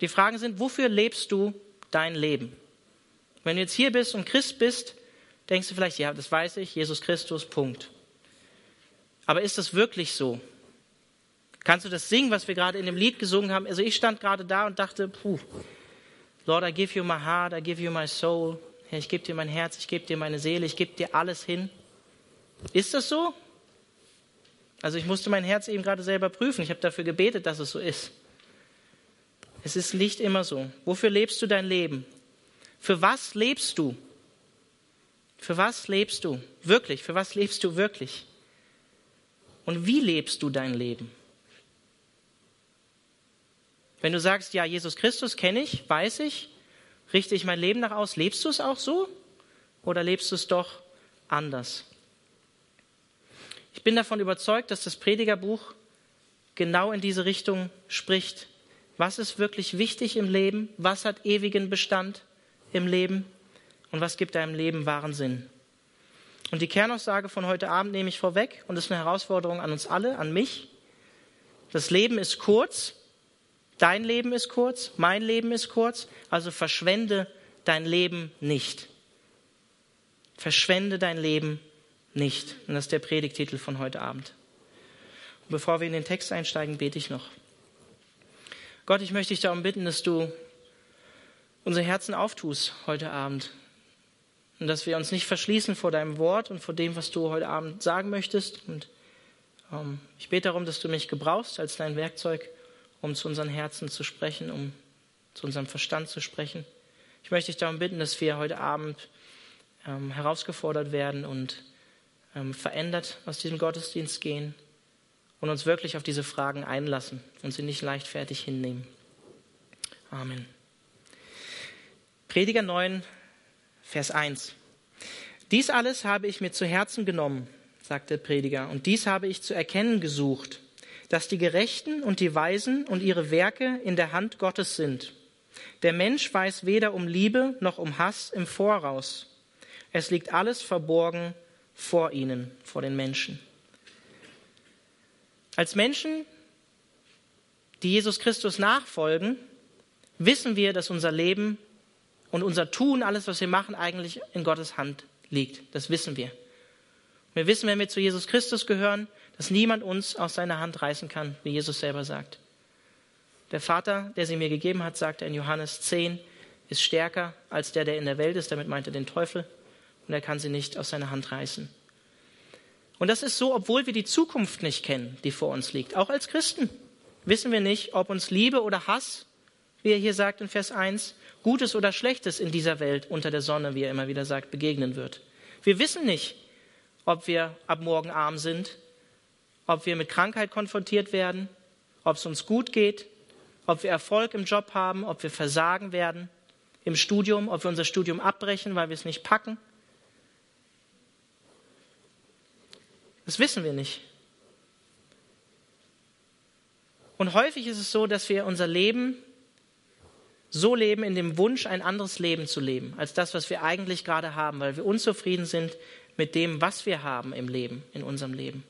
Die Fragen sind, wofür lebst du dein Leben? Wenn du jetzt hier bist und Christ bist, denkst du vielleicht, ja, das weiß ich, Jesus Christus, Punkt. Aber ist das wirklich so? Kannst du das singen, was wir gerade in dem Lied gesungen haben? Also ich stand gerade da und dachte, puh, Lord, I give you my heart, I give you my soul. Ich gebe dir mein Herz, ich gebe dir meine Seele, ich gebe dir alles hin. Ist das so? Also ich musste mein Herz eben gerade selber prüfen. Ich habe dafür gebetet, dass es so ist. Es ist nicht immer so. Wofür lebst du dein Leben? Für was lebst du? Für was lebst du? Wirklich, für was lebst du wirklich? Und wie lebst du dein Leben? Wenn du sagst, ja, Jesus Christus kenne ich, weiß ich, richte ich mein Leben nach aus, lebst du es auch so? Oder lebst du es doch anders? Ich bin davon überzeugt, dass das Predigerbuch genau in diese Richtung spricht. Was ist wirklich wichtig im Leben? Was hat ewigen Bestand im Leben? Und was gibt deinem Leben wahren Sinn? Und die Kernaussage von heute Abend nehme ich vorweg und ist eine Herausforderung an uns alle, an mich. Das Leben ist kurz, dein Leben ist kurz, mein Leben ist kurz, also verschwende dein Leben nicht. Verschwende dein Leben nicht. Und das ist der Predigtitel von heute Abend. Und bevor wir in den Text einsteigen, bete ich noch. Gott, ich möchte dich darum bitten, dass du unsere Herzen auftust heute Abend, und dass wir uns nicht verschließen vor deinem Wort und vor dem, was du heute Abend sagen möchtest. Und ähm, ich bete darum, dass du mich gebrauchst als dein Werkzeug, um zu unseren Herzen zu sprechen, um zu unserem Verstand zu sprechen. Ich möchte dich darum bitten, dass wir heute Abend ähm, herausgefordert werden und ähm, verändert aus diesem Gottesdienst gehen und uns wirklich auf diese Fragen einlassen und sie nicht leichtfertig hinnehmen. Amen. Prediger 9, Vers 1. Dies alles habe ich mir zu Herzen genommen, sagt der Prediger, und dies habe ich zu erkennen gesucht, dass die Gerechten und die Weisen und ihre Werke in der Hand Gottes sind. Der Mensch weiß weder um Liebe noch um Hass im Voraus. Es liegt alles verborgen vor ihnen, vor den Menschen. Als Menschen, die Jesus Christus nachfolgen, wissen wir, dass unser Leben und unser Tun, alles, was wir machen, eigentlich in Gottes Hand liegt. Das wissen wir. Wir wissen, wenn wir zu Jesus Christus gehören, dass niemand uns aus seiner Hand reißen kann, wie Jesus selber sagt. Der Vater, der sie mir gegeben hat, sagt er in Johannes 10, ist stärker als der, der in der Welt ist. Damit meint er den Teufel. Und er kann sie nicht aus seiner Hand reißen. Und das ist so, obwohl wir die Zukunft nicht kennen, die vor uns liegt. Auch als Christen wissen wir nicht, ob uns Liebe oder Hass, wie er hier sagt in Vers 1, Gutes oder Schlechtes in dieser Welt unter der Sonne, wie er immer wieder sagt, begegnen wird. Wir wissen nicht, ob wir ab morgen arm sind, ob wir mit Krankheit konfrontiert werden, ob es uns gut geht, ob wir Erfolg im Job haben, ob wir versagen werden im Studium, ob wir unser Studium abbrechen, weil wir es nicht packen. Das wissen wir nicht. Und häufig ist es so, dass wir unser Leben so leben in dem Wunsch, ein anderes Leben zu leben, als das, was wir eigentlich gerade haben, weil wir unzufrieden sind mit dem, was wir haben im Leben, in unserem Leben.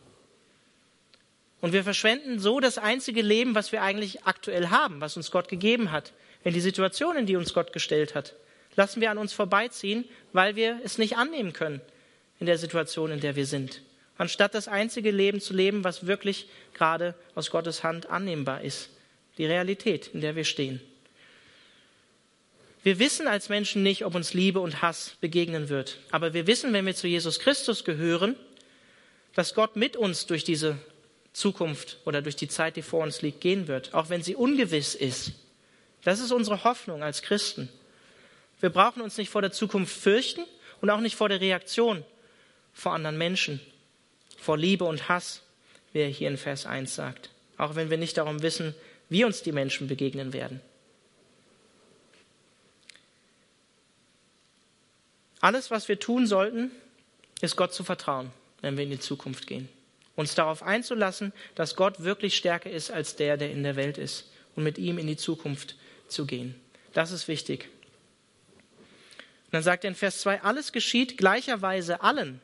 Und wir verschwenden so das einzige Leben, was wir eigentlich aktuell haben, was uns Gott gegeben hat, in die Situation, in die uns Gott gestellt hat. Lassen wir an uns vorbeiziehen, weil wir es nicht annehmen können in der Situation, in der wir sind. Anstatt das einzige Leben zu leben, was wirklich gerade aus Gottes Hand annehmbar ist. Die Realität, in der wir stehen. Wir wissen als Menschen nicht, ob uns Liebe und Hass begegnen wird. Aber wir wissen, wenn wir zu Jesus Christus gehören, dass Gott mit uns durch diese Zukunft oder durch die Zeit, die vor uns liegt, gehen wird, auch wenn sie ungewiss ist. Das ist unsere Hoffnung als Christen. Wir brauchen uns nicht vor der Zukunft fürchten und auch nicht vor der Reaktion vor anderen Menschen, vor Liebe und Hass, wie er hier in Vers 1 sagt, auch wenn wir nicht darum wissen, wie uns die Menschen begegnen werden. Alles, was wir tun sollten, ist Gott zu vertrauen, wenn wir in die Zukunft gehen. Uns darauf einzulassen, dass Gott wirklich stärker ist als der, der in der Welt ist und mit ihm in die Zukunft zu gehen. Das ist wichtig. Und dann sagt er in Vers 2, alles geschieht gleicherweise allen.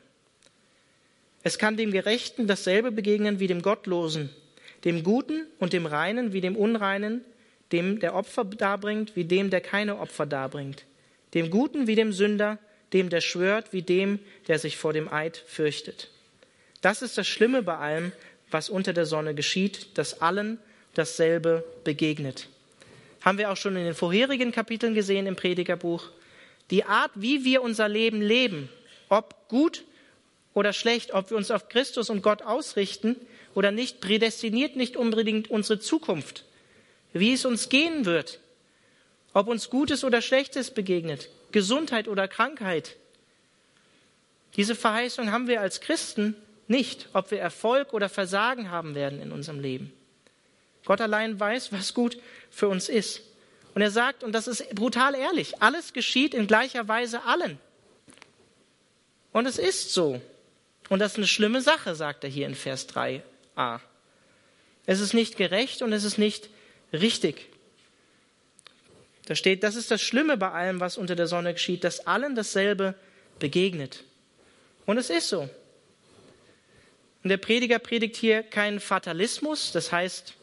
Es kann dem Gerechten dasselbe begegnen wie dem Gottlosen, dem Guten und dem Reinen wie dem Unreinen, dem der Opfer darbringt, wie dem, der keine Opfer darbringt, dem Guten wie dem Sünder, dem, der schwört, wie dem, der sich vor dem Eid fürchtet. Das ist das Schlimme bei allem, was unter der Sonne geschieht, dass allen dasselbe begegnet. Haben wir auch schon in den vorherigen Kapiteln gesehen im Predigerbuch. Die Art, wie wir unser Leben leben, ob gut oder schlecht, ob wir uns auf Christus und Gott ausrichten oder nicht, prädestiniert nicht unbedingt unsere Zukunft, wie es uns gehen wird, ob uns Gutes oder Schlechtes begegnet, Gesundheit oder Krankheit. Diese Verheißung haben wir als Christen nicht, ob wir Erfolg oder Versagen haben werden in unserem Leben. Gott allein weiß, was gut für uns ist. Und er sagt, und das ist brutal ehrlich, alles geschieht in gleicher Weise allen. Und es ist so. Und das ist eine schlimme Sache, sagt er hier in Vers 3a. Es ist nicht gerecht und es ist nicht richtig. Da steht, das ist das Schlimme bei allem, was unter der Sonne geschieht, dass allen dasselbe begegnet. Und es ist so. Und der Prediger predigt hier keinen Fatalismus, das heißt,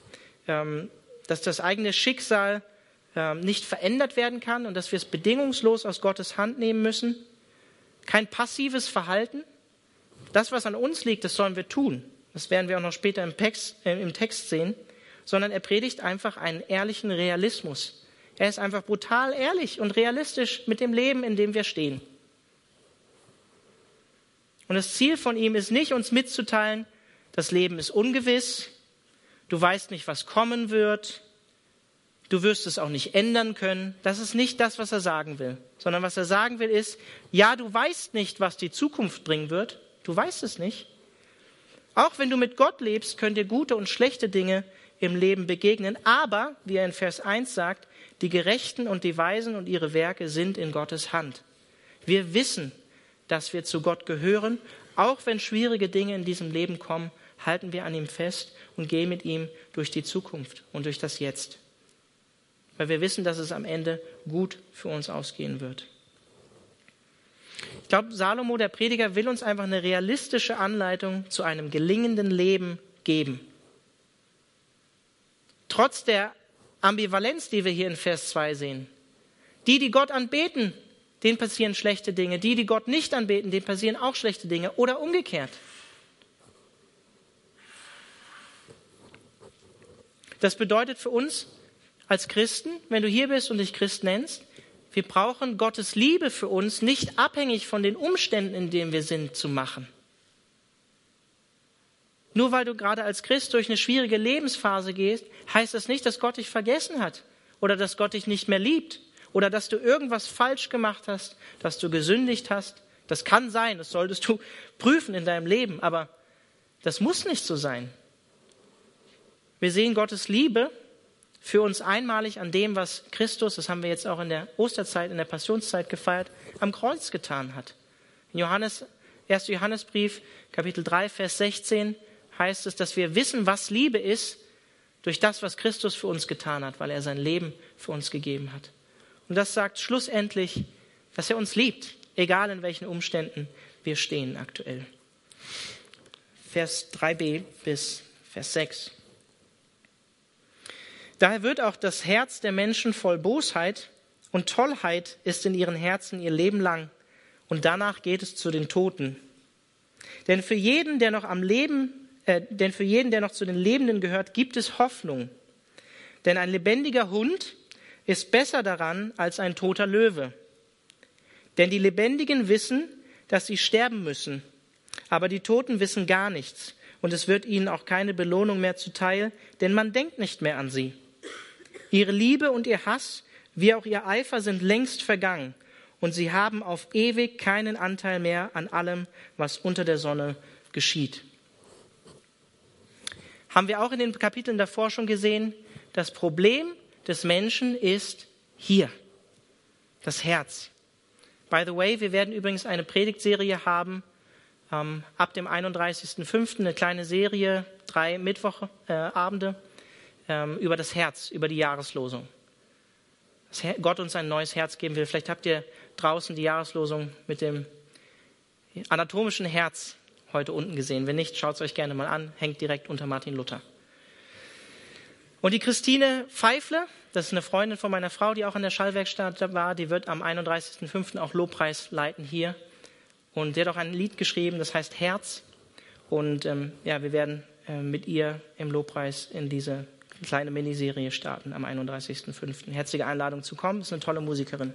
ähm, dass das eigene Schicksal ähm, nicht verändert werden kann und dass wir es bedingungslos aus Gottes Hand nehmen müssen. Kein passives Verhalten. Das, was an uns liegt, das sollen wir tun. Das werden wir auch noch später im Text, äh, im Text sehen. Sondern er predigt einfach einen ehrlichen Realismus. Er ist einfach brutal ehrlich und realistisch mit dem Leben, in dem wir stehen. Und das Ziel von ihm ist nicht, uns mitzuteilen, das Leben ist ungewiss, du weißt nicht, was kommen wird, du wirst es auch nicht ändern können. Das ist nicht das, was er sagen will, sondern was er sagen will ist, ja, du weißt nicht, was die Zukunft bringen wird, du weißt es nicht. Auch wenn du mit Gott lebst, können dir gute und schlechte Dinge im Leben begegnen, aber, wie er in Vers 1 sagt, die Gerechten und die Weisen und ihre Werke sind in Gottes Hand. Wir wissen, dass wir zu Gott gehören. Auch wenn schwierige Dinge in diesem Leben kommen, halten wir an ihm fest und gehen mit ihm durch die Zukunft und durch das Jetzt. Weil wir wissen, dass es am Ende gut für uns ausgehen wird. Ich glaube, Salomo, der Prediger, will uns einfach eine realistische Anleitung zu einem gelingenden Leben geben. Trotz der Ambivalenz, die wir hier in Vers 2 sehen. Die, die Gott anbeten, denen passieren schlechte Dinge. Die, die Gott nicht anbeten, denen passieren auch schlechte Dinge. Oder umgekehrt. Das bedeutet für uns als Christen, wenn du hier bist und dich Christ nennst, wir brauchen Gottes Liebe für uns nicht abhängig von den Umständen, in denen wir sind, zu machen. Nur weil du gerade als Christ durch eine schwierige Lebensphase gehst, heißt das nicht, dass Gott dich vergessen hat oder dass Gott dich nicht mehr liebt oder dass du irgendwas falsch gemacht hast, dass du gesündigt hast. Das kann sein, das solltest du prüfen in deinem Leben, aber das muss nicht so sein. Wir sehen Gottes Liebe für uns einmalig an dem, was Christus, das haben wir jetzt auch in der Osterzeit, in der Passionszeit gefeiert, am Kreuz getan hat. In Johannes, 1. Johannesbrief, Kapitel 3, Vers 16 heißt es, dass wir wissen, was Liebe ist, durch das, was Christus für uns getan hat, weil er sein Leben für uns gegeben hat. Und das sagt schlussendlich, dass er uns liebt, egal in welchen Umständen wir stehen aktuell. Vers 3b bis Vers 6. Daher wird auch das Herz der Menschen voll Bosheit und Tollheit ist in ihren Herzen ihr Leben lang und danach geht es zu den Toten. Denn für jeden, der noch am Leben, äh, denn für jeden, der noch zu den Lebenden gehört, gibt es Hoffnung. Denn ein lebendiger Hund ist besser daran als ein toter Löwe. Denn die Lebendigen wissen, dass sie sterben müssen, aber die Toten wissen gar nichts, und es wird ihnen auch keine Belohnung mehr zuteil, denn man denkt nicht mehr an sie. Ihre Liebe und ihr Hass, wie auch ihr Eifer sind längst vergangen, und sie haben auf ewig keinen Anteil mehr an allem, was unter der Sonne geschieht. Haben wir auch in den Kapiteln davor schon gesehen, das Problem des Menschen ist hier, das Herz. By the way, wir werden übrigens eine Predigtserie haben, ähm, ab dem 31.05. eine kleine Serie, drei Mittwochabende äh, ähm, über das Herz, über die Jahreslosung. Dass Gott uns ein neues Herz geben will. Vielleicht habt ihr draußen die Jahreslosung mit dem anatomischen Herz heute unten gesehen. Wenn nicht, schaut es euch gerne mal an, hängt direkt unter Martin Luther. Und die Christine Pfeifle, das ist eine Freundin von meiner Frau, die auch in der Schallwerkstatt war, die wird am 31.05. auch Lobpreis leiten hier. Und sie hat auch ein Lied geschrieben, das heißt Herz. Und ähm, ja, wir werden äh, mit ihr im Lobpreis in diese kleine Miniserie starten am 31.05. Herzliche Einladung zu kommen, ist eine tolle Musikerin.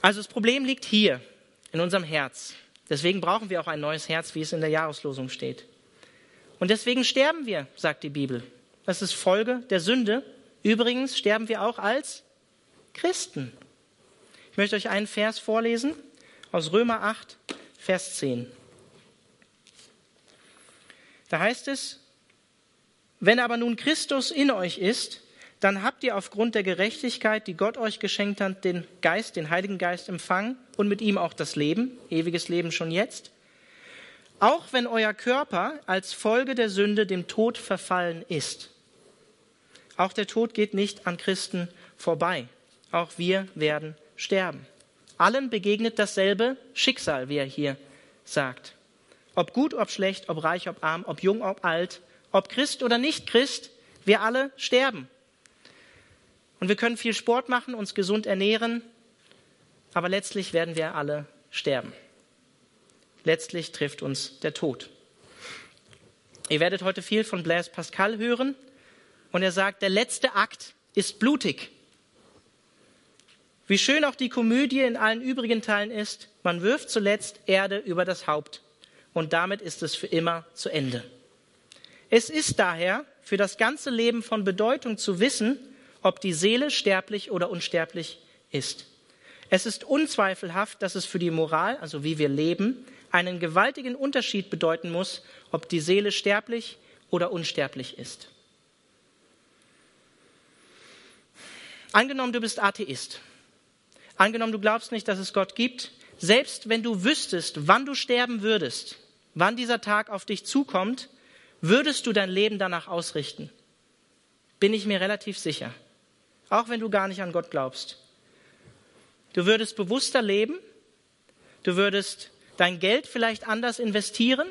Also das Problem liegt hier, in unserem Herz. Deswegen brauchen wir auch ein neues Herz, wie es in der Jahreslosung steht. Und deswegen sterben wir, sagt die Bibel. Das ist Folge der Sünde. Übrigens sterben wir auch als Christen. Ich möchte euch einen Vers vorlesen aus Römer 8, Vers 10. Da heißt es, wenn aber nun Christus in euch ist, dann habt ihr aufgrund der Gerechtigkeit, die Gott euch geschenkt hat, den Geist, den Heiligen Geist empfangen und mit ihm auch das Leben, ewiges Leben schon jetzt. Auch wenn euer Körper als Folge der Sünde dem Tod verfallen ist. Auch der Tod geht nicht an Christen vorbei. Auch wir werden sterben. Allen begegnet dasselbe Schicksal, wie er hier sagt. Ob gut, ob schlecht, ob reich, ob arm, ob jung, ob alt, ob Christ oder nicht Christ, wir alle sterben. Und wir können viel Sport machen, uns gesund ernähren, aber letztlich werden wir alle sterben. Letztlich trifft uns der Tod. Ihr werdet heute viel von Blaise Pascal hören und er sagt, der letzte Akt ist blutig. Wie schön auch die Komödie in allen übrigen Teilen ist, man wirft zuletzt Erde über das Haupt und damit ist es für immer zu Ende. Es ist daher für das ganze Leben von Bedeutung zu wissen, ob die Seele sterblich oder unsterblich ist. Es ist unzweifelhaft, dass es für die Moral, also wie wir leben, einen gewaltigen Unterschied bedeuten muss, ob die Seele sterblich oder unsterblich ist. Angenommen, du bist Atheist. Angenommen, du glaubst nicht, dass es Gott gibt. Selbst wenn du wüsstest, wann du sterben würdest, wann dieser Tag auf dich zukommt, Würdest du dein Leben danach ausrichten? Bin ich mir relativ sicher. Auch wenn du gar nicht an Gott glaubst. Du würdest bewusster leben. Du würdest dein Geld vielleicht anders investieren.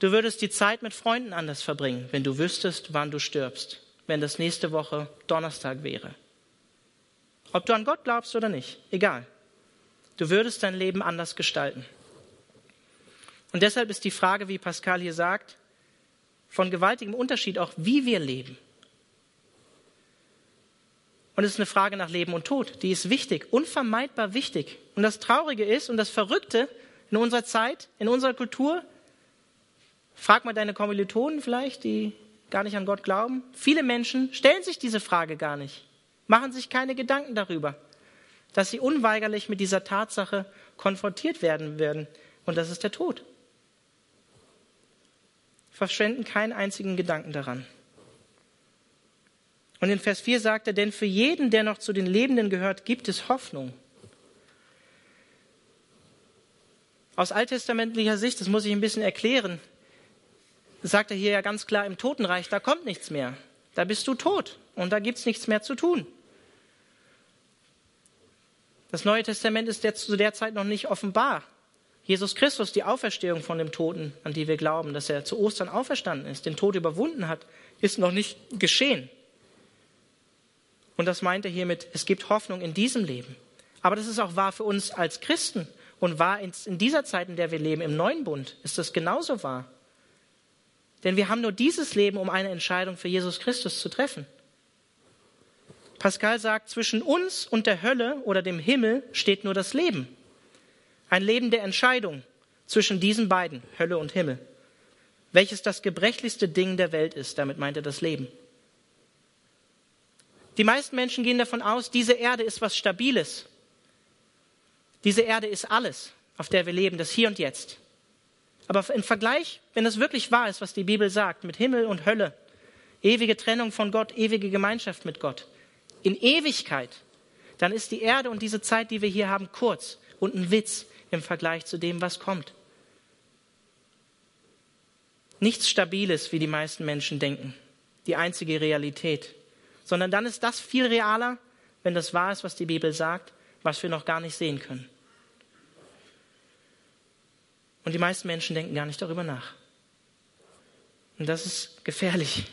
Du würdest die Zeit mit Freunden anders verbringen, wenn du wüsstest, wann du stirbst, wenn das nächste Woche Donnerstag wäre. Ob du an Gott glaubst oder nicht, egal. Du würdest dein Leben anders gestalten. Und deshalb ist die Frage, wie Pascal hier sagt, von gewaltigem Unterschied, auch wie wir leben. Und es ist eine Frage nach Leben und Tod. Die ist wichtig, unvermeidbar wichtig. Und das Traurige ist und das Verrückte in unserer Zeit, in unserer Kultur, frag mal deine Kommilitonen vielleicht, die gar nicht an Gott glauben. Viele Menschen stellen sich diese Frage gar nicht, machen sich keine Gedanken darüber, dass sie unweigerlich mit dieser Tatsache konfrontiert werden werden. Und das ist der Tod verschwenden keinen einzigen Gedanken daran. Und in Vers 4 sagt er, denn für jeden, der noch zu den Lebenden gehört, gibt es Hoffnung. Aus alttestamentlicher Sicht, das muss ich ein bisschen erklären, sagt er hier ja ganz klar, im Totenreich, da kommt nichts mehr. Da bist du tot und da gibt es nichts mehr zu tun. Das Neue Testament ist zu der Zeit noch nicht offenbar. Jesus Christus, die Auferstehung von dem Toten, an die wir glauben, dass er zu Ostern auferstanden ist, den Tod überwunden hat, ist noch nicht geschehen. Und das meint er hiermit, es gibt Hoffnung in diesem Leben. Aber das ist auch wahr für uns als Christen und wahr in dieser Zeit, in der wir leben, im neuen Bund, ist das genauso wahr. Denn wir haben nur dieses Leben, um eine Entscheidung für Jesus Christus zu treffen. Pascal sagt, zwischen uns und der Hölle oder dem Himmel steht nur das Leben. Ein Leben der Entscheidung zwischen diesen beiden, Hölle und Himmel, welches das gebrechlichste Ding der Welt ist. Damit meint er das Leben. Die meisten Menschen gehen davon aus, diese Erde ist was Stabiles. Diese Erde ist alles, auf der wir leben, das Hier und Jetzt. Aber im Vergleich, wenn es wirklich wahr ist, was die Bibel sagt, mit Himmel und Hölle, ewige Trennung von Gott, ewige Gemeinschaft mit Gott, in Ewigkeit, dann ist die Erde und diese Zeit, die wir hier haben, kurz und ein Witz im Vergleich zu dem, was kommt. Nichts Stabiles, wie die meisten Menschen denken, die einzige Realität, sondern dann ist das viel realer, wenn das wahr ist, was die Bibel sagt, was wir noch gar nicht sehen können. Und die meisten Menschen denken gar nicht darüber nach. Und das ist gefährlich.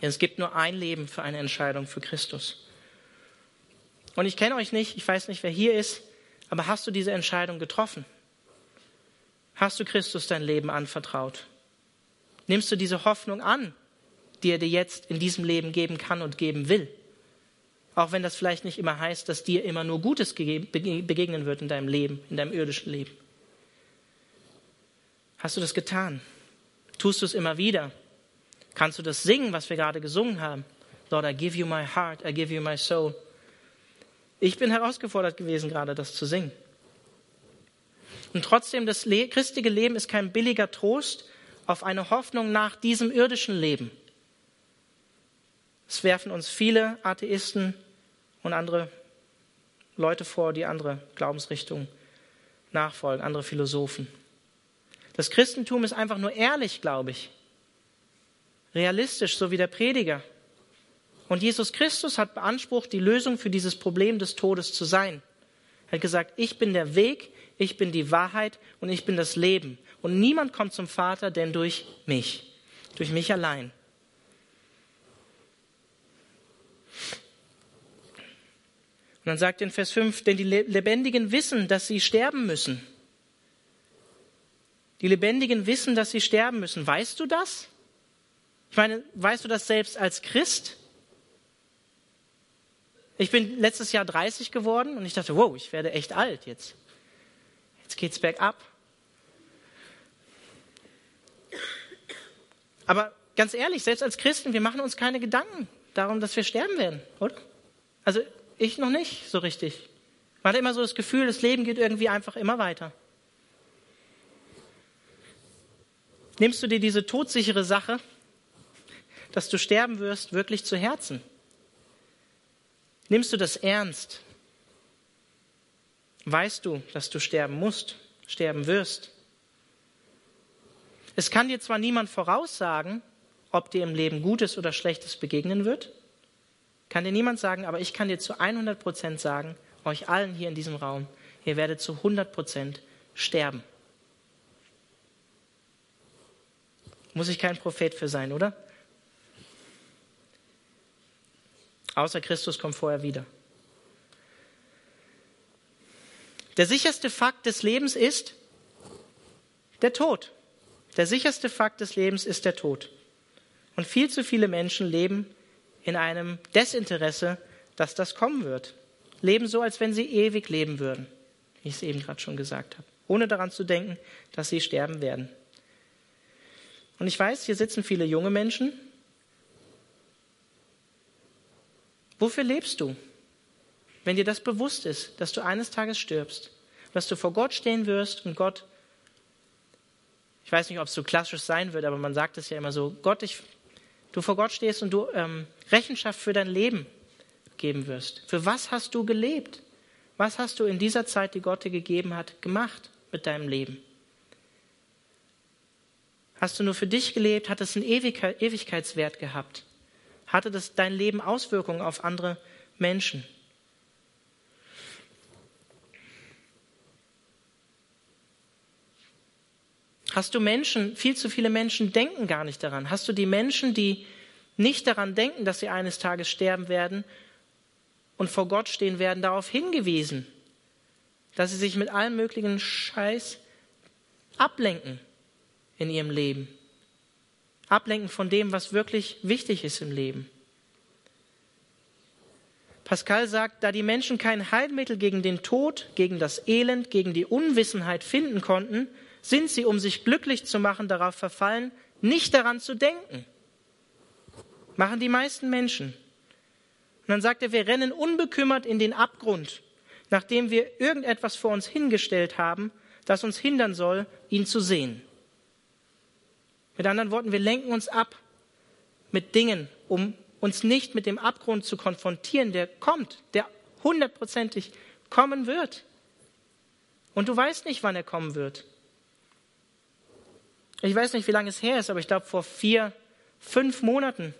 Es gibt nur ein Leben für eine Entscheidung für Christus. Und ich kenne euch nicht, ich weiß nicht, wer hier ist, aber hast du diese Entscheidung getroffen? Hast du Christus dein Leben anvertraut? Nimmst du diese Hoffnung an, die er dir jetzt in diesem Leben geben kann und geben will? Auch wenn das vielleicht nicht immer heißt, dass dir immer nur Gutes begegnen wird in deinem Leben, in deinem irdischen Leben. Hast du das getan? Tust du es immer wieder? Kannst du das singen, was wir gerade gesungen haben? Lord, I give you my heart, I give you my soul. Ich bin herausgefordert gewesen, gerade das zu singen. Und trotzdem, das christliche Leben ist kein billiger Trost auf eine Hoffnung nach diesem irdischen Leben. Es werfen uns viele Atheisten und andere Leute vor, die andere Glaubensrichtungen nachfolgen, andere Philosophen. Das Christentum ist einfach nur ehrlich, glaube ich. Realistisch, so wie der Prediger. Und Jesus Christus hat beansprucht, die Lösung für dieses Problem des Todes zu sein. Er hat gesagt, ich bin der Weg, ich bin die Wahrheit und ich bin das Leben. Und niemand kommt zum Vater, denn durch mich, durch mich allein. Und dann sagt er in Vers 5, denn die Lebendigen wissen, dass sie sterben müssen. Die Lebendigen wissen, dass sie sterben müssen. Weißt du das? Ich meine, weißt du das selbst als Christ? Ich bin letztes Jahr 30 geworden und ich dachte, wow, ich werde echt alt jetzt. Jetzt geht's bergab. Aber ganz ehrlich, selbst als Christen, wir machen uns keine Gedanken darum, dass wir sterben werden, oder? Also ich noch nicht so richtig. Man hat immer so das Gefühl, das Leben geht irgendwie einfach immer weiter. Nimmst du dir diese todsichere Sache, dass du sterben wirst, wirklich zu Herzen? Nimmst du das ernst? Weißt du, dass du sterben musst, sterben wirst? Es kann dir zwar niemand voraussagen, ob dir im Leben Gutes oder Schlechtes begegnen wird, kann dir niemand sagen, aber ich kann dir zu 100 Prozent sagen, euch allen hier in diesem Raum, ihr werdet zu 100 Prozent sterben. Muss ich kein Prophet für sein, oder? Außer Christus kommt vorher wieder. Der sicherste Fakt des Lebens ist der Tod. Der sicherste Fakt des Lebens ist der Tod. Und viel zu viele Menschen leben in einem Desinteresse, dass das kommen wird. Leben so, als wenn sie ewig leben würden, wie ich es eben gerade schon gesagt habe, ohne daran zu denken, dass sie sterben werden. Und ich weiß, hier sitzen viele junge Menschen. Wofür lebst du? Wenn dir das bewusst ist, dass du eines Tages stirbst, dass du vor Gott stehen wirst und Gott, ich weiß nicht, ob es so klassisch sein wird, aber man sagt es ja immer so, Gott, ich, du vor Gott stehst und du ähm, Rechenschaft für dein Leben geben wirst. Für was hast du gelebt? Was hast du in dieser Zeit, die Gott dir gegeben hat, gemacht mit deinem Leben? Hast du nur für dich gelebt? Hat es einen Ewigkeitswert gehabt? Hatte das dein Leben Auswirkungen auf andere Menschen? Hast du Menschen, viel zu viele Menschen denken gar nicht daran. Hast du die Menschen, die nicht daran denken, dass sie eines Tages sterben werden und vor Gott stehen werden, darauf hingewiesen, dass sie sich mit allem möglichen Scheiß ablenken in ihrem Leben. Ablenken von dem, was wirklich wichtig ist im Leben. Pascal sagt, da die Menschen kein Heilmittel gegen den Tod, gegen das Elend, gegen die Unwissenheit finden konnten, sind sie, um sich glücklich zu machen, darauf verfallen, nicht daran zu denken. Machen die meisten Menschen. Und dann sagt er, wir rennen unbekümmert in den Abgrund, nachdem wir irgendetwas vor uns hingestellt haben, das uns hindern soll, ihn zu sehen. Mit anderen Worten, wir lenken uns ab mit Dingen, um uns nicht mit dem Abgrund zu konfrontieren, der kommt, der hundertprozentig kommen wird. Und du weißt nicht, wann er kommen wird. Ich weiß nicht, wie lange es her ist, aber ich glaube, vor vier, fünf Monaten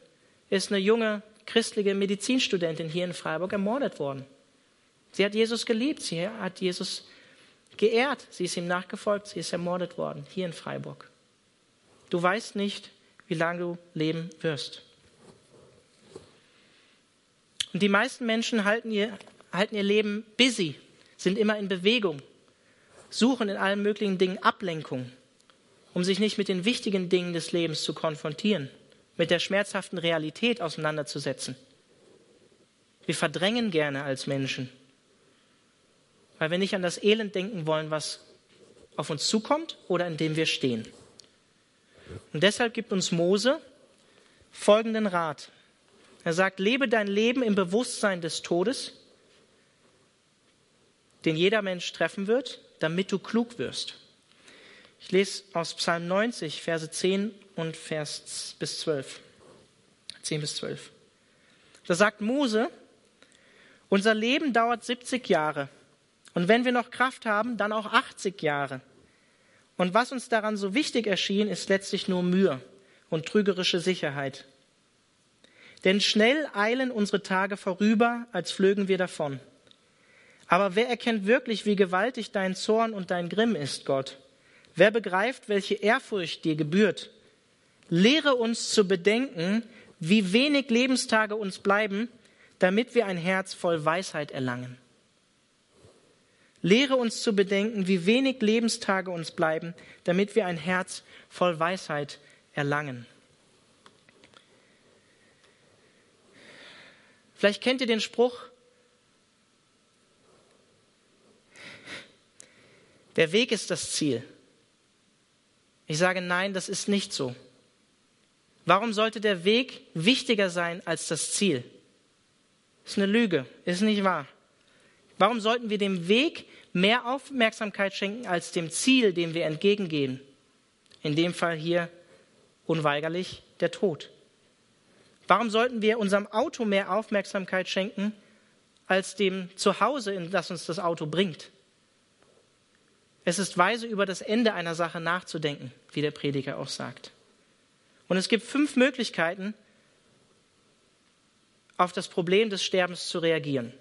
ist eine junge christliche Medizinstudentin hier in Freiburg ermordet worden. Sie hat Jesus geliebt, sie hat Jesus geehrt, sie ist ihm nachgefolgt, sie ist ermordet worden, hier in Freiburg. Du weißt nicht, wie lange du leben wirst. Und die meisten Menschen halten ihr, halten ihr Leben busy, sind immer in Bewegung, suchen in allen möglichen Dingen Ablenkung, um sich nicht mit den wichtigen Dingen des Lebens zu konfrontieren, mit der schmerzhaften Realität auseinanderzusetzen. Wir verdrängen gerne als Menschen, weil wir nicht an das Elend denken wollen, was auf uns zukommt oder in dem wir stehen. Und deshalb gibt uns Mose folgenden Rat. Er sagt, lebe dein Leben im Bewusstsein des Todes, den jeder Mensch treffen wird, damit du klug wirst. Ich lese aus Psalm 90, Verse 10 und Vers bis 12. 10 bis 12. Da sagt Mose, unser Leben dauert 70 Jahre. Und wenn wir noch Kraft haben, dann auch 80 Jahre. Und was uns daran so wichtig erschien, ist letztlich nur Mühe und trügerische Sicherheit. Denn schnell eilen unsere Tage vorüber, als flögen wir davon. Aber wer erkennt wirklich, wie gewaltig dein Zorn und dein Grimm ist, Gott? Wer begreift, welche Ehrfurcht dir gebührt? Lehre uns zu bedenken, wie wenig Lebenstage uns bleiben, damit wir ein Herz voll Weisheit erlangen. Lehre uns zu bedenken, wie wenig Lebenstage uns bleiben, damit wir ein Herz voll Weisheit erlangen. Vielleicht kennt ihr den Spruch, der Weg ist das Ziel. Ich sage nein, das ist nicht so. Warum sollte der Weg wichtiger sein als das Ziel? Ist eine Lüge, ist nicht wahr. Warum sollten wir dem Weg mehr Aufmerksamkeit schenken als dem Ziel, dem wir entgegengehen. In dem Fall hier unweigerlich der Tod. Warum sollten wir unserem Auto mehr Aufmerksamkeit schenken als dem Zuhause, in das uns das Auto bringt? Es ist weise, über das Ende einer Sache nachzudenken, wie der Prediger auch sagt. Und es gibt fünf Möglichkeiten, auf das Problem des Sterbens zu reagieren.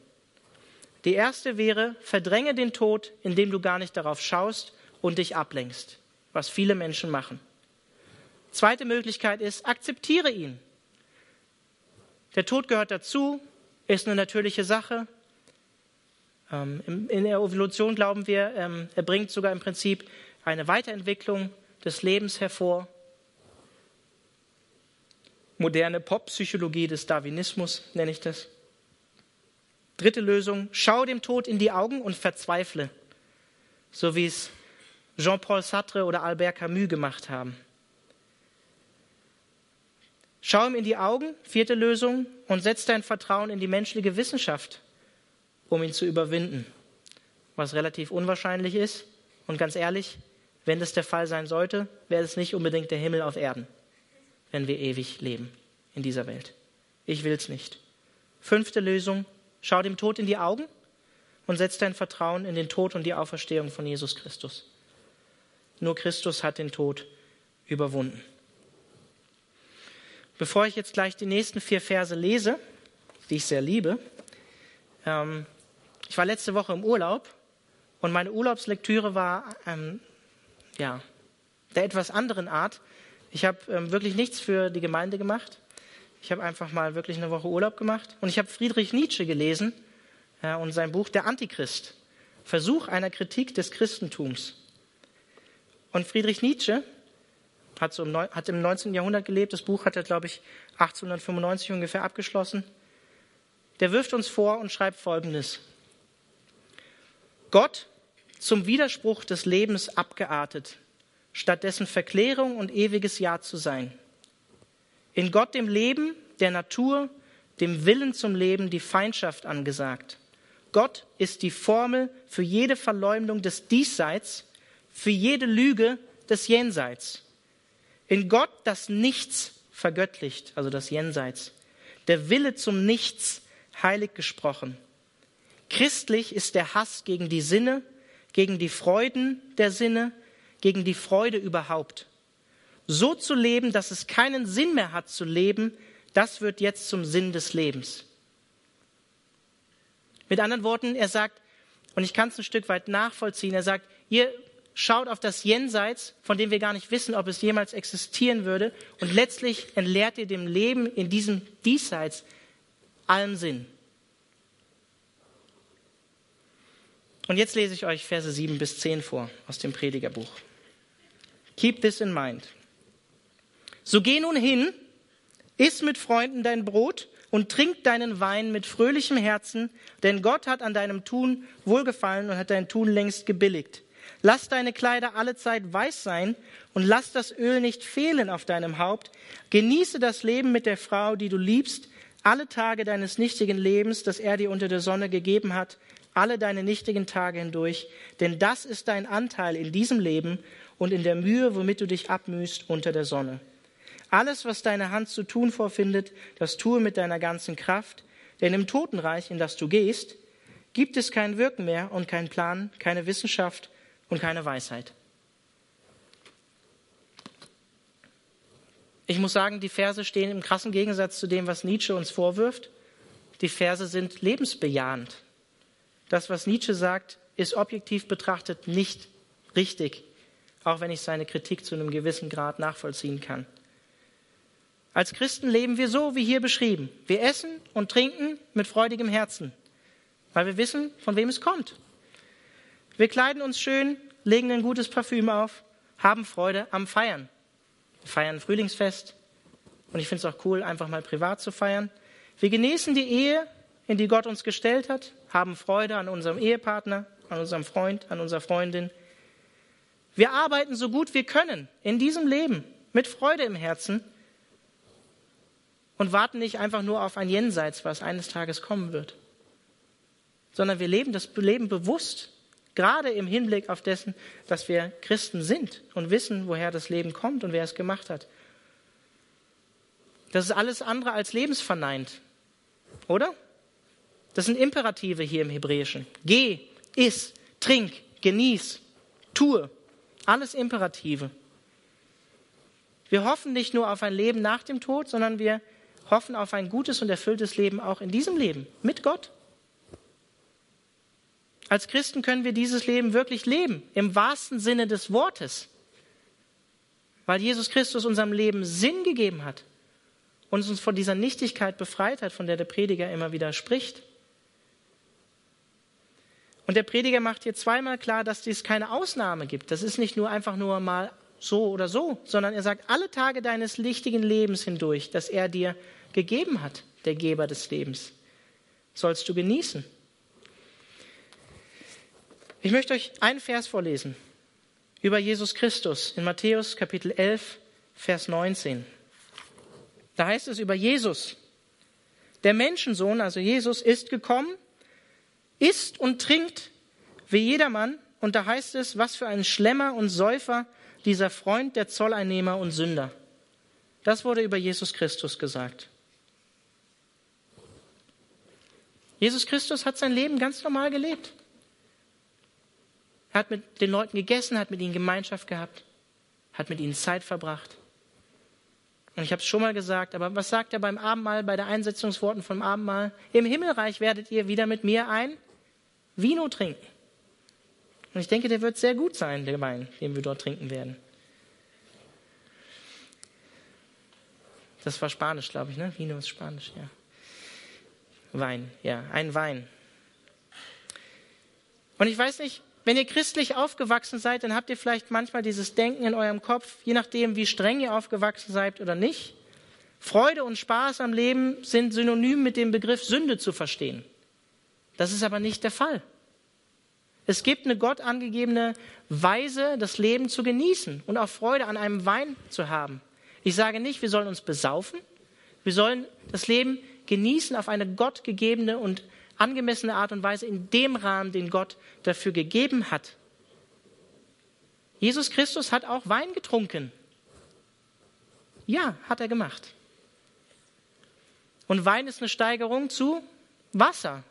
Die erste wäre, verdränge den Tod, indem du gar nicht darauf schaust und dich ablenkst, was viele Menschen machen. Zweite Möglichkeit ist, akzeptiere ihn. Der Tod gehört dazu, ist eine natürliche Sache. Ähm, in der Evolution glauben wir, ähm, er bringt sogar im Prinzip eine Weiterentwicklung des Lebens hervor. Moderne Poppsychologie des Darwinismus nenne ich das. Dritte Lösung, schau dem Tod in die Augen und verzweifle, so wie es Jean-Paul Sartre oder Albert Camus gemacht haben. Schau ihm in die Augen, vierte Lösung, und setz dein Vertrauen in die menschliche Wissenschaft, um ihn zu überwinden. Was relativ unwahrscheinlich ist. Und ganz ehrlich, wenn das der Fall sein sollte, wäre es nicht unbedingt der Himmel auf Erden, wenn wir ewig leben in dieser Welt. Ich will es nicht. Fünfte Lösung, Schau dem Tod in die Augen und setz dein Vertrauen in den Tod und die Auferstehung von Jesus Christus. Nur Christus hat den Tod überwunden. Bevor ich jetzt gleich die nächsten vier Verse lese, die ich sehr liebe, ähm, ich war letzte Woche im Urlaub und meine Urlaubslektüre war ähm, ja, der etwas anderen Art. Ich habe ähm, wirklich nichts für die Gemeinde gemacht. Ich habe einfach mal wirklich eine Woche Urlaub gemacht und ich habe Friedrich Nietzsche gelesen ja, und sein Buch Der Antichrist. Versuch einer Kritik des Christentums. Und Friedrich Nietzsche hat, so im, hat im 19. Jahrhundert gelebt. Das Buch hat er, glaube ich, 1895 ungefähr abgeschlossen. Der wirft uns vor und schreibt Folgendes. Gott zum Widerspruch des Lebens abgeartet, stattdessen Verklärung und ewiges Ja zu sein. In Gott dem Leben, der Natur, dem Willen zum Leben die Feindschaft angesagt. Gott ist die Formel für jede Verleumdung des Diesseits, für jede Lüge des Jenseits. In Gott das Nichts vergöttlicht, also das Jenseits. Der Wille zum Nichts heilig gesprochen. Christlich ist der Hass gegen die Sinne, gegen die Freuden der Sinne, gegen die Freude überhaupt so zu leben, dass es keinen Sinn mehr hat zu leben, das wird jetzt zum Sinn des Lebens. Mit anderen Worten, er sagt, und ich kann es ein Stück weit nachvollziehen, er sagt, ihr schaut auf das Jenseits, von dem wir gar nicht wissen, ob es jemals existieren würde, und letztlich entleert ihr dem Leben in diesem Diesseits allen Sinn. Und jetzt lese ich euch Verse 7 bis 10 vor aus dem Predigerbuch. Keep this in mind. So geh nun hin, iss mit Freunden dein Brot und trink deinen Wein mit fröhlichem Herzen, denn Gott hat an deinem Tun wohlgefallen und hat dein Tun längst gebilligt. Lass deine Kleider allezeit weiß sein und lass das Öl nicht fehlen auf deinem Haupt. Genieße das Leben mit der Frau, die du liebst, alle Tage deines nichtigen Lebens, das er dir unter der Sonne gegeben hat, alle deine nichtigen Tage hindurch, denn das ist dein Anteil in diesem Leben und in der Mühe, womit du dich abmühst unter der Sonne. Alles, was deine Hand zu tun vorfindet, das tue mit deiner ganzen Kraft, denn im Totenreich, in das du gehst, gibt es kein Wirken mehr und kein Plan, keine Wissenschaft und keine Weisheit. Ich muss sagen, die Verse stehen im krassen Gegensatz zu dem, was Nietzsche uns vorwirft. Die Verse sind lebensbejahend. Das, was Nietzsche sagt, ist objektiv betrachtet nicht richtig, auch wenn ich seine Kritik zu einem gewissen Grad nachvollziehen kann. Als Christen leben wir so, wie hier beschrieben. Wir essen und trinken mit freudigem Herzen, weil wir wissen, von wem es kommt. Wir kleiden uns schön, legen ein gutes Parfüm auf, haben Freude am Feiern. Wir feiern Frühlingsfest und ich finde es auch cool, einfach mal privat zu feiern. Wir genießen die Ehe, in die Gott uns gestellt hat, haben Freude an unserem Ehepartner, an unserem Freund, an unserer Freundin. Wir arbeiten so gut wir können in diesem Leben mit Freude im Herzen und warten nicht einfach nur auf ein Jenseits, was eines Tages kommen wird, sondern wir leben das Leben bewusst, gerade im Hinblick auf dessen, dass wir Christen sind und wissen, woher das Leben kommt und wer es gemacht hat. Das ist alles andere als lebensverneint, oder? Das sind Imperative hier im Hebräischen. Geh, iss, trink, genieß, tue. Alles Imperative. Wir hoffen nicht nur auf ein Leben nach dem Tod, sondern wir hoffen auf ein gutes und erfülltes Leben auch in diesem Leben mit Gott. Als Christen können wir dieses Leben wirklich leben, im wahrsten Sinne des Wortes, weil Jesus Christus unserem Leben Sinn gegeben hat und uns von dieser Nichtigkeit befreit hat, von der der Prediger immer wieder spricht. Und der Prediger macht hier zweimal klar, dass dies keine Ausnahme gibt. Das ist nicht nur einfach nur mal so oder so, sondern er sagt, alle Tage deines lichtigen Lebens hindurch, das er dir gegeben hat, der Geber des Lebens, sollst du genießen. Ich möchte euch einen Vers vorlesen über Jesus Christus in Matthäus Kapitel 11, Vers 19. Da heißt es über Jesus, der Menschensohn, also Jesus, ist gekommen, isst und trinkt wie jedermann. Und da heißt es, was für ein Schlemmer und Säufer dieser Freund der Zolleinnehmer und Sünder. Das wurde über Jesus Christus gesagt. Jesus Christus hat sein Leben ganz normal gelebt. Er hat mit den Leuten gegessen, hat mit ihnen Gemeinschaft gehabt, hat mit ihnen Zeit verbracht. Und ich habe es schon mal gesagt, aber was sagt er beim Abendmahl, bei der Einsetzungsworten vom Abendmahl? Im Himmelreich werdet ihr wieder mit mir ein Vino trinken. Und ich denke, der wird sehr gut sein, der Wein, den wir dort trinken werden. Das war Spanisch, glaube ich, ne? Vino ist Spanisch, ja. Wein, ja, ein Wein. Und ich weiß nicht, wenn ihr christlich aufgewachsen seid, dann habt ihr vielleicht manchmal dieses Denken in eurem Kopf, je nachdem, wie streng ihr aufgewachsen seid oder nicht. Freude und Spaß am Leben sind synonym mit dem Begriff Sünde zu verstehen. Das ist aber nicht der Fall. Es gibt eine Gott angegebene Weise, das Leben zu genießen und auch Freude an einem Wein zu haben. Ich sage nicht, wir sollen uns besaufen. Wir sollen das Leben genießen auf eine gottgegebene und angemessene Art und Weise in dem Rahmen, den Gott dafür gegeben hat. Jesus Christus hat auch Wein getrunken. Ja, hat er gemacht. Und Wein ist eine Steigerung zu Wasser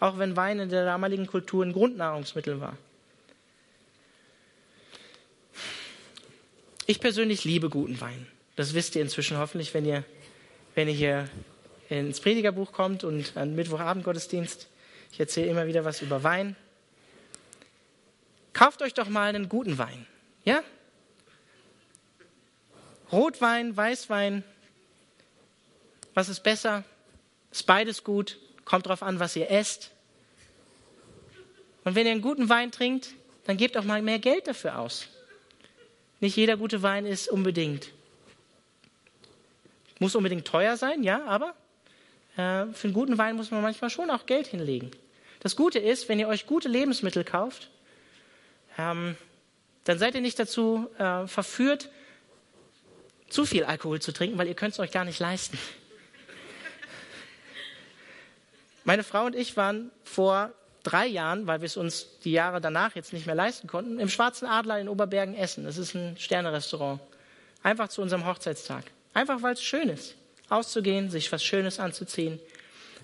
auch wenn Wein in der damaligen Kultur ein Grundnahrungsmittel war. Ich persönlich liebe guten Wein. Das wisst ihr inzwischen hoffentlich, wenn ihr, wenn ihr hier ins Predigerbuch kommt und an Mittwochabend Gottesdienst. Ich erzähle immer wieder was über Wein. Kauft euch doch mal einen guten Wein. Ja? Rotwein, Weißwein. Was ist besser? Ist beides gut? Kommt darauf an, was ihr esst. Und wenn ihr einen guten Wein trinkt, dann gebt auch mal mehr Geld dafür aus. Nicht jeder gute Wein ist unbedingt. Muss unbedingt teuer sein, ja, aber äh, für einen guten Wein muss man manchmal schon auch Geld hinlegen. Das Gute ist, wenn ihr euch gute Lebensmittel kauft, ähm, dann seid ihr nicht dazu äh, verführt, zu viel Alkohol zu trinken, weil ihr könnt es euch gar nicht leisten. Meine Frau und ich waren vor drei Jahren, weil wir es uns die Jahre danach jetzt nicht mehr leisten konnten, im Schwarzen Adler in Oberbergen essen. Das ist ein Sternerestaurant. Einfach zu unserem Hochzeitstag. Einfach weil es schön ist, auszugehen, sich was Schönes anzuziehen,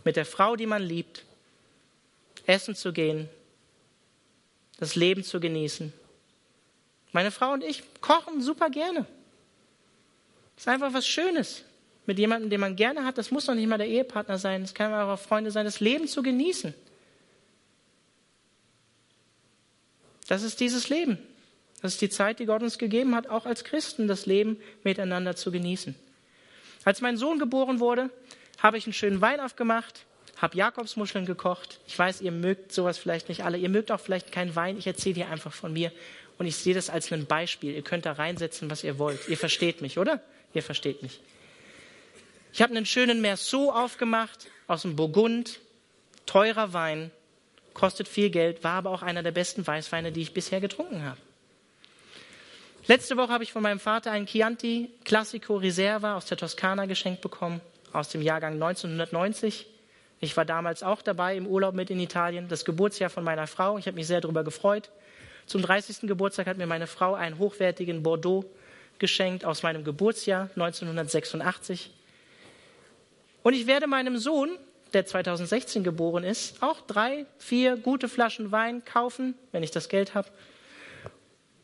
mit der Frau, die man liebt, essen zu gehen, das Leben zu genießen. Meine Frau und ich kochen super gerne. Das ist einfach was Schönes. Mit jemandem, den man gerne hat, das muss doch nicht mal der Ehepartner sein, das kann auch Freunde sein, das Leben zu genießen. Das ist dieses Leben. Das ist die Zeit, die Gott uns gegeben hat, auch als Christen das Leben miteinander zu genießen. Als mein Sohn geboren wurde, habe ich einen schönen Wein aufgemacht, habe Jakobsmuscheln gekocht. Ich weiß, ihr mögt sowas vielleicht nicht alle. Ihr mögt auch vielleicht keinen Wein. Ich erzähle dir einfach von mir. Und ich sehe das als ein Beispiel. Ihr könnt da reinsetzen, was ihr wollt. Ihr versteht mich, oder? Ihr versteht mich. Ich habe einen schönen Merceau aufgemacht aus dem Burgund. Teurer Wein kostet viel Geld, war aber auch einer der besten Weißweine, die ich bisher getrunken habe. Letzte Woche habe ich von meinem Vater einen Chianti Classico Reserva aus der Toskana geschenkt bekommen, aus dem Jahrgang 1990. Ich war damals auch dabei im Urlaub mit in Italien, das Geburtsjahr von meiner Frau. Ich habe mich sehr darüber gefreut. Zum 30. Geburtstag hat mir meine Frau einen hochwertigen Bordeaux geschenkt aus meinem Geburtsjahr 1986. Und ich werde meinem Sohn der 2016 geboren ist, auch drei, vier gute Flaschen Wein kaufen, wenn ich das Geld habe,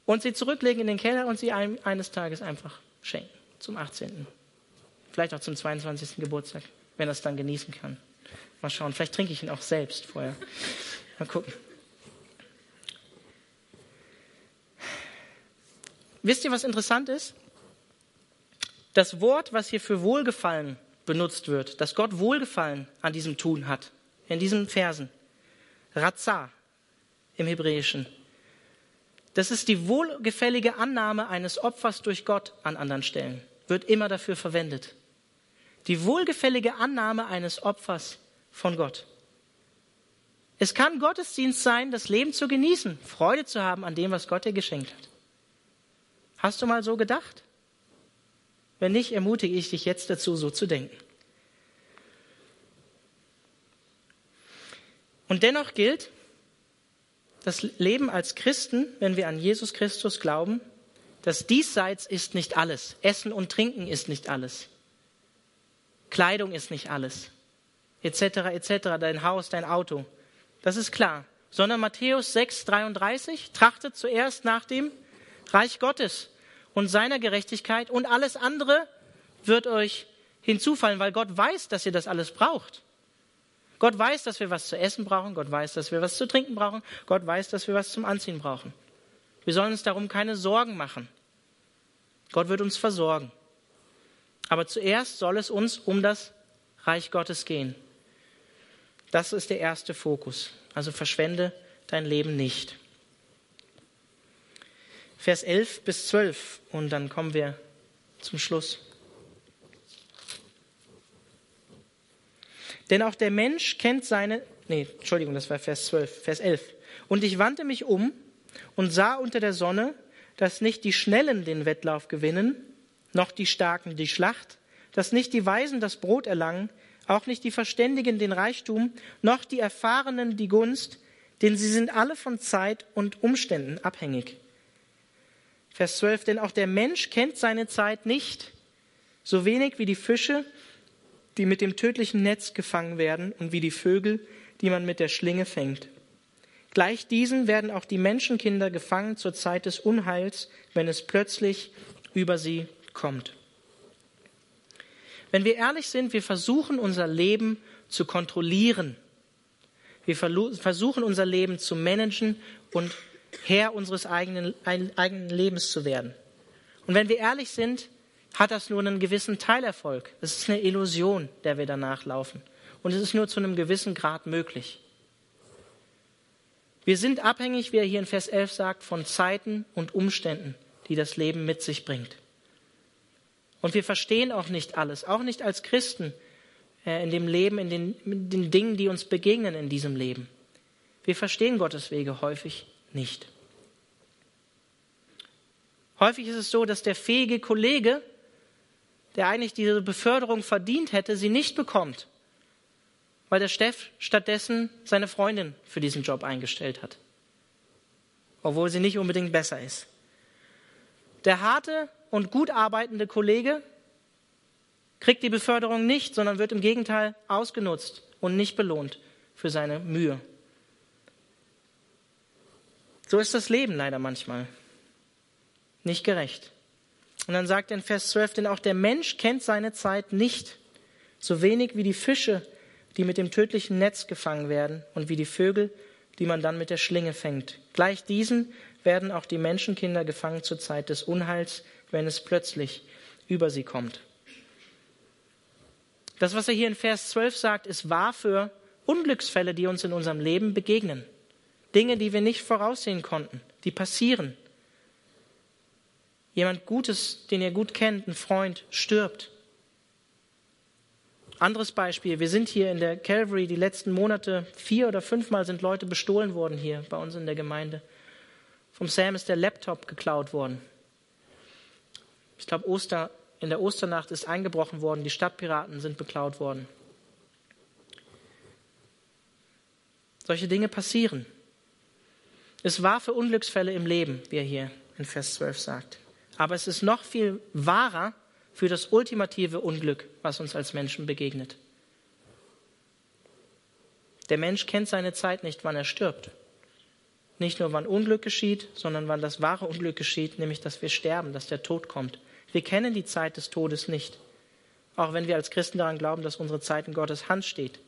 und sie zurücklegen in den Keller und sie einem, eines Tages einfach schenken zum 18. Vielleicht auch zum 22. Geburtstag, wenn er es dann genießen kann. Mal schauen, vielleicht trinke ich ihn auch selbst vorher. Mal gucken. Wisst ihr, was interessant ist? Das Wort, was hier für Wohlgefallen benutzt wird, dass Gott Wohlgefallen an diesem Tun hat. In diesen Versen. Razzah im Hebräischen. Das ist die wohlgefällige Annahme eines Opfers durch Gott an anderen Stellen. Wird immer dafür verwendet. Die wohlgefällige Annahme eines Opfers von Gott. Es kann Gottesdienst sein, das Leben zu genießen, Freude zu haben an dem, was Gott dir geschenkt hat. Hast du mal so gedacht? Wenn nicht, ermutige ich dich jetzt dazu, so zu denken. Und dennoch gilt, das Leben als Christen, wenn wir an Jesus Christus glauben, das Diesseits ist nicht alles. Essen und Trinken ist nicht alles. Kleidung ist nicht alles. Etc., etc., dein Haus, dein Auto. Das ist klar. Sondern Matthäus 6, 33 trachtet zuerst nach dem Reich Gottes und seiner Gerechtigkeit und alles andere wird euch hinzufallen, weil Gott weiß, dass ihr das alles braucht. Gott weiß, dass wir was zu essen brauchen. Gott weiß, dass wir was zu trinken brauchen. Gott weiß, dass wir was zum Anziehen brauchen. Wir sollen uns darum keine Sorgen machen. Gott wird uns versorgen. Aber zuerst soll es uns um das Reich Gottes gehen. Das ist der erste Fokus. Also verschwende dein Leben nicht. Vers 11 bis 12 und dann kommen wir zum Schluss. Denn auch der Mensch kennt seine, nee, Entschuldigung, das war Vers 12, Vers 11. Und ich wandte mich um und sah unter der Sonne, dass nicht die Schnellen den Wettlauf gewinnen, noch die Starken die Schlacht, dass nicht die Weisen das Brot erlangen, auch nicht die Verständigen den Reichtum, noch die Erfahrenen die Gunst, denn sie sind alle von Zeit und Umständen abhängig. Vers 12, denn auch der Mensch kennt seine Zeit nicht, so wenig wie die Fische, die mit dem tödlichen Netz gefangen werden und wie die Vögel, die man mit der Schlinge fängt. Gleich diesen werden auch die Menschenkinder gefangen zur Zeit des Unheils, wenn es plötzlich über sie kommt. Wenn wir ehrlich sind, wir versuchen unser Leben zu kontrollieren. Wir versuchen unser Leben zu managen und Herr unseres eigenen, eigenen Lebens zu werden. Und wenn wir ehrlich sind, hat das nur einen gewissen Teilerfolg. Es ist eine Illusion, der wir danach laufen. Und es ist nur zu einem gewissen Grad möglich. Wir sind abhängig, wie er hier in Vers 11 sagt, von Zeiten und Umständen, die das Leben mit sich bringt. Und wir verstehen auch nicht alles, auch nicht als Christen äh, in dem Leben, in den, in den Dingen, die uns begegnen in diesem Leben. Wir verstehen Gottes Wege häufig nicht. Häufig ist es so, dass der fähige Kollege, der eigentlich diese Beförderung verdient hätte, sie nicht bekommt, weil der Steff stattdessen seine Freundin für diesen Job eingestellt hat, obwohl sie nicht unbedingt besser ist. Der harte und gut arbeitende Kollege kriegt die Beförderung nicht, sondern wird im Gegenteil ausgenutzt und nicht belohnt für seine Mühe. So ist das Leben leider manchmal nicht gerecht. Und dann sagt er in Vers 12, denn auch der Mensch kennt seine Zeit nicht, so wenig wie die Fische, die mit dem tödlichen Netz gefangen werden und wie die Vögel, die man dann mit der Schlinge fängt. Gleich diesen werden auch die Menschenkinder gefangen zur Zeit des Unheils, wenn es plötzlich über sie kommt. Das, was er hier in Vers 12 sagt, ist wahr für Unglücksfälle, die uns in unserem Leben begegnen. Dinge, die wir nicht voraussehen konnten, die passieren. Jemand Gutes, den ihr gut kennt, ein Freund, stirbt. Anderes Beispiel, wir sind hier in der Calvary die letzten Monate, vier oder fünfmal sind Leute bestohlen worden hier bei uns in der Gemeinde. Vom Sam ist der Laptop geklaut worden. Ich glaube, Oster, in der Osternacht ist eingebrochen worden, die Stadtpiraten sind beklaut worden. Solche Dinge passieren. Es war für Unglücksfälle im Leben, wie er hier in Vers 12 sagt. Aber es ist noch viel wahrer für das ultimative Unglück, was uns als Menschen begegnet. Der Mensch kennt seine Zeit nicht, wann er stirbt. Nicht nur, wann Unglück geschieht, sondern wann das wahre Unglück geschieht, nämlich, dass wir sterben, dass der Tod kommt. Wir kennen die Zeit des Todes nicht. Auch wenn wir als Christen daran glauben, dass unsere Zeit in Gottes Hand steht.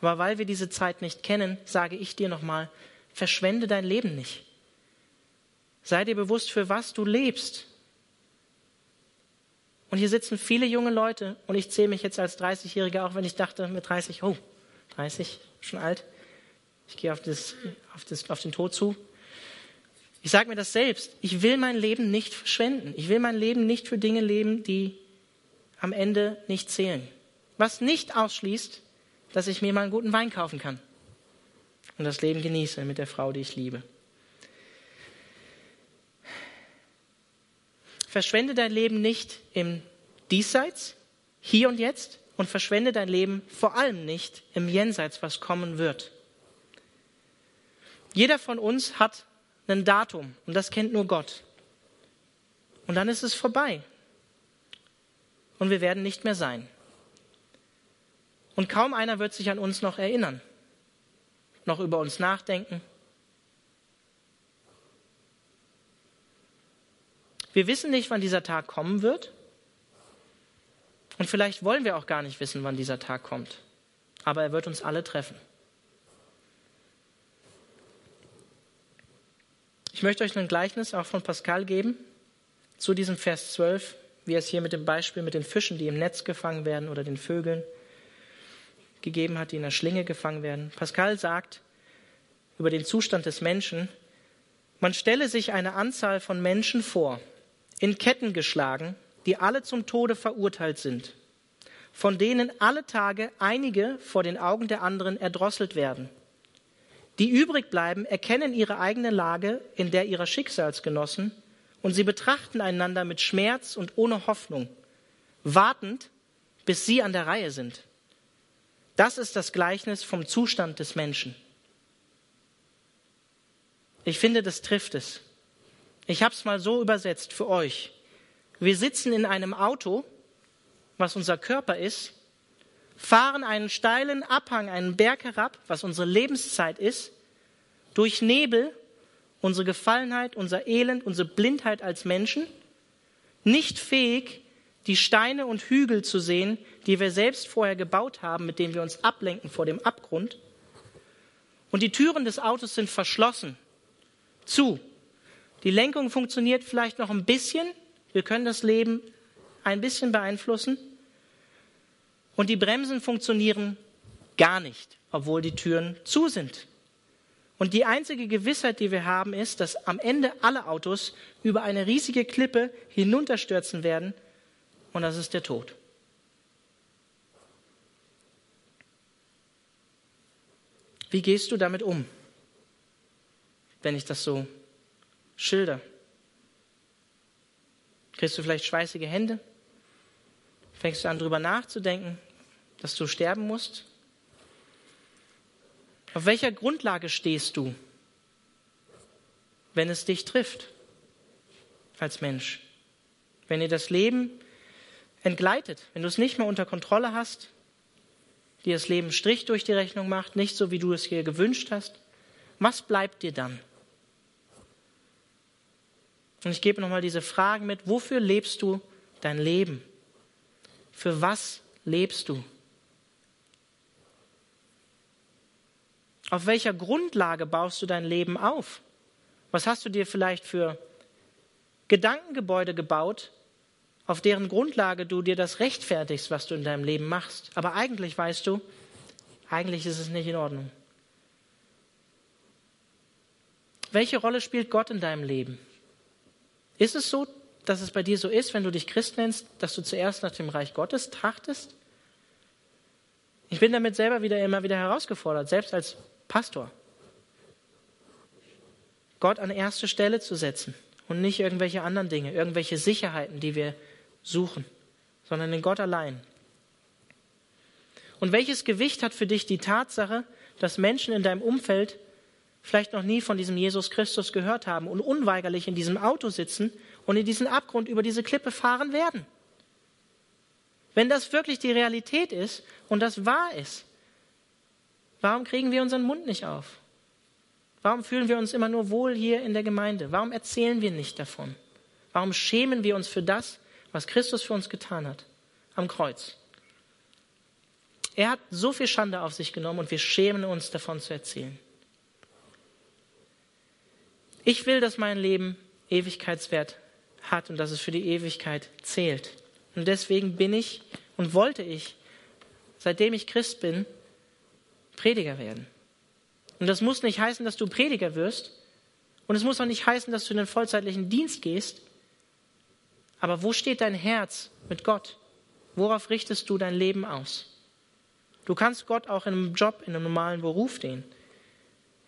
Aber weil wir diese Zeit nicht kennen, sage ich dir nochmal, verschwende dein Leben nicht. Sei dir bewusst, für was du lebst. Und hier sitzen viele junge Leute und ich zähle mich jetzt als 30-Jähriger, auch wenn ich dachte mit 30, oh, 30, schon alt. Ich gehe auf, das, auf, das, auf den Tod zu. Ich sage mir das selbst. Ich will mein Leben nicht verschwenden. Ich will mein Leben nicht für Dinge leben, die am Ende nicht zählen. Was nicht ausschließt, dass ich mir mal einen guten Wein kaufen kann und das Leben genieße mit der Frau, die ich liebe. verschwende dein Leben nicht im Diesseits, hier und jetzt, und verschwende dein Leben vor allem nicht im Jenseits, was kommen wird. Jeder von uns hat ein Datum und das kennt nur Gott. Und dann ist es vorbei. Und wir werden nicht mehr sein. Und kaum einer wird sich an uns noch erinnern, noch über uns nachdenken, Wir wissen nicht, wann dieser Tag kommen wird. Und vielleicht wollen wir auch gar nicht wissen, wann dieser Tag kommt. Aber er wird uns alle treffen. Ich möchte euch ein Gleichnis auch von Pascal geben zu diesem Vers 12, wie es hier mit dem Beispiel mit den Fischen, die im Netz gefangen werden oder den Vögeln gegeben hat, die in der Schlinge gefangen werden. Pascal sagt über den Zustand des Menschen, man stelle sich eine Anzahl von Menschen vor, in Ketten geschlagen, die alle zum Tode verurteilt sind, von denen alle Tage einige vor den Augen der anderen erdrosselt werden. Die übrig bleiben, erkennen ihre eigene Lage in der ihrer Schicksalsgenossen und sie betrachten einander mit Schmerz und ohne Hoffnung, wartend, bis sie an der Reihe sind. Das ist das Gleichnis vom Zustand des Menschen. Ich finde, das trifft es. Ich habe es mal so übersetzt für euch. Wir sitzen in einem Auto, was unser Körper ist, fahren einen steilen Abhang, einen Berg herab, was unsere Lebenszeit ist, durch Nebel, unsere Gefallenheit, unser Elend, unsere Blindheit als Menschen, nicht fähig, die Steine und Hügel zu sehen, die wir selbst vorher gebaut haben, mit denen wir uns ablenken vor dem Abgrund. Und die Türen des Autos sind verschlossen, zu. Die Lenkung funktioniert vielleicht noch ein bisschen. Wir können das Leben ein bisschen beeinflussen. Und die Bremsen funktionieren gar nicht, obwohl die Türen zu sind. Und die einzige Gewissheit, die wir haben, ist, dass am Ende alle Autos über eine riesige Klippe hinunterstürzen werden. Und das ist der Tod. Wie gehst du damit um, wenn ich das so schilder? Kriegst du vielleicht schweißige Hände? Fängst du an, darüber nachzudenken, dass du sterben musst? Auf welcher Grundlage stehst du, wenn es dich trifft als Mensch? Wenn dir das Leben entgleitet, wenn du es nicht mehr unter Kontrolle hast, dir das Leben Strich durch die Rechnung macht, nicht so, wie du es dir gewünscht hast, was bleibt dir dann? Und ich gebe nochmal diese Fragen mit, wofür lebst du dein Leben? Für was lebst du? Auf welcher Grundlage baust du dein Leben auf? Was hast du dir vielleicht für Gedankengebäude gebaut, auf deren Grundlage du dir das rechtfertigst, was du in deinem Leben machst? Aber eigentlich weißt du, eigentlich ist es nicht in Ordnung. Welche Rolle spielt Gott in deinem Leben? Ist es so, dass es bei dir so ist, wenn du dich Christ nennst, dass du zuerst nach dem Reich Gottes trachtest? Ich bin damit selber wieder immer wieder herausgefordert, selbst als Pastor. Gott an erste Stelle zu setzen und nicht irgendwelche anderen Dinge, irgendwelche Sicherheiten, die wir suchen, sondern den Gott allein. Und welches Gewicht hat für dich die Tatsache, dass Menschen in deinem Umfeld vielleicht noch nie von diesem Jesus Christus gehört haben und unweigerlich in diesem Auto sitzen und in diesen Abgrund über diese Klippe fahren werden? Wenn das wirklich die Realität ist und das wahr ist, Warum kriegen wir unseren Mund nicht auf? Warum fühlen wir uns immer nur wohl hier in der Gemeinde? Warum erzählen wir nicht davon? Warum schämen wir uns für das, was Christus für uns getan hat am Kreuz? Er hat so viel Schande auf sich genommen und wir schämen uns davon zu erzählen. Ich will, dass mein Leben Ewigkeitswert hat und dass es für die Ewigkeit zählt. Und deswegen bin ich und wollte ich, seitdem ich Christ bin, Prediger werden. Und das muss nicht heißen, dass du Prediger wirst. Und es muss auch nicht heißen, dass du in den vollzeitlichen Dienst gehst. Aber wo steht dein Herz mit Gott? Worauf richtest du dein Leben aus? Du kannst Gott auch in einem Job, in einem normalen Beruf dienen.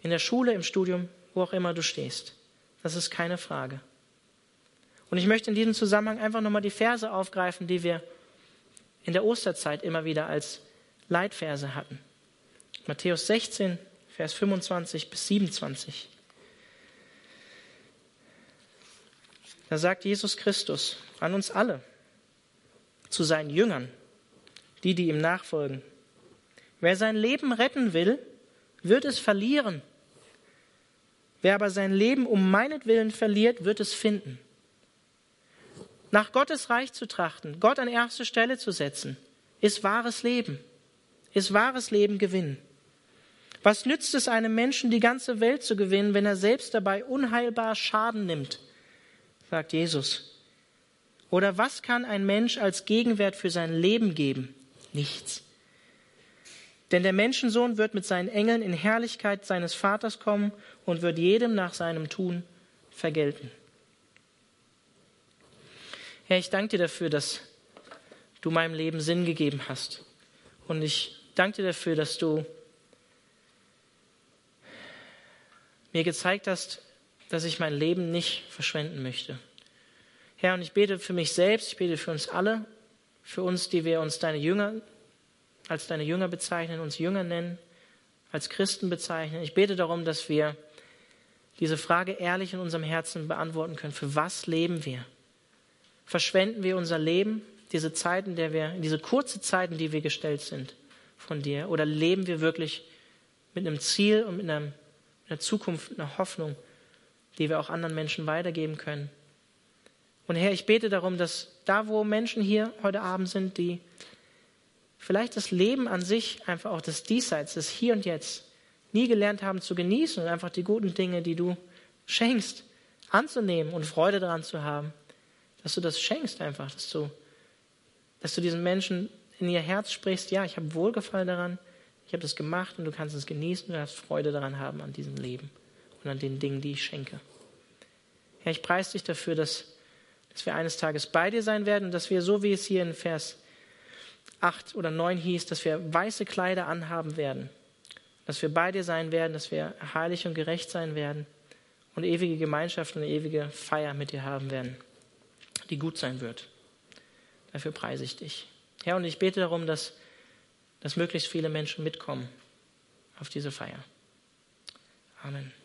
In der Schule, im Studium, wo auch immer du stehst. Das ist keine Frage. Und ich möchte in diesem Zusammenhang einfach nochmal die Verse aufgreifen, die wir in der Osterzeit immer wieder als Leitverse hatten. Matthäus 16, Vers 25 bis 27. Da sagt Jesus Christus an uns alle, zu seinen Jüngern, die, die ihm nachfolgen. Wer sein Leben retten will, wird es verlieren. Wer aber sein Leben um meinetwillen verliert, wird es finden. Nach Gottes Reich zu trachten, Gott an erste Stelle zu setzen, ist wahres Leben, ist wahres Leben gewinnen. Was nützt es einem Menschen, die ganze Welt zu gewinnen, wenn er selbst dabei unheilbar Schaden nimmt? Sagt Jesus. Oder was kann ein Mensch als Gegenwert für sein Leben geben? Nichts. Denn der Menschensohn wird mit seinen Engeln in Herrlichkeit seines Vaters kommen und wird jedem nach seinem Tun vergelten. Herr, ich danke dir dafür, dass du meinem Leben Sinn gegeben hast. Und ich danke dir dafür, dass du mir gezeigt hast, dass ich mein Leben nicht verschwenden möchte. Herr, und ich bete für mich selbst, ich bete für uns alle, für uns, die wir uns deine Jünger, als deine Jünger bezeichnen, uns Jünger nennen, als Christen bezeichnen. Ich bete darum, dass wir diese Frage ehrlich in unserem Herzen beantworten können. Für was leben wir? Verschwenden wir unser Leben, diese Zeit, in der wir, diese kurze Zeit, in die wir gestellt sind von dir? Oder leben wir wirklich mit einem Ziel und mit einem eine Zukunft, eine Hoffnung, die wir auch anderen Menschen weitergeben können. Und Herr, ich bete darum, dass da, wo Menschen hier heute Abend sind, die vielleicht das Leben an sich, einfach auch das Diesseits, das Hier und Jetzt, nie gelernt haben zu genießen und einfach die guten Dinge, die du schenkst, anzunehmen und Freude daran zu haben, dass du das schenkst einfach, dass du, dass du diesen Menschen in ihr Herz sprichst, ja, ich habe Wohlgefallen daran, Ich habe das gemacht und du kannst es genießen, du darfst Freude daran haben an diesem Leben und an den Dingen, die ich schenke. Herr, ich preise dich dafür, dass, dass wir eines Tages bei dir sein werden und dass wir, so wie es hier in Vers 8 oder 9 hieß, dass wir weiße Kleider anhaben werden, dass wir bei dir sein werden, dass wir heilig und gerecht sein werden und ewige Gemeinschaft und ewige Feier mit dir haben werden, die gut sein wird. Dafür preise ich dich. Herr, und ich bete darum, dass, dass möglichst viele Menschen mitkommen auf diese Feier. Amen.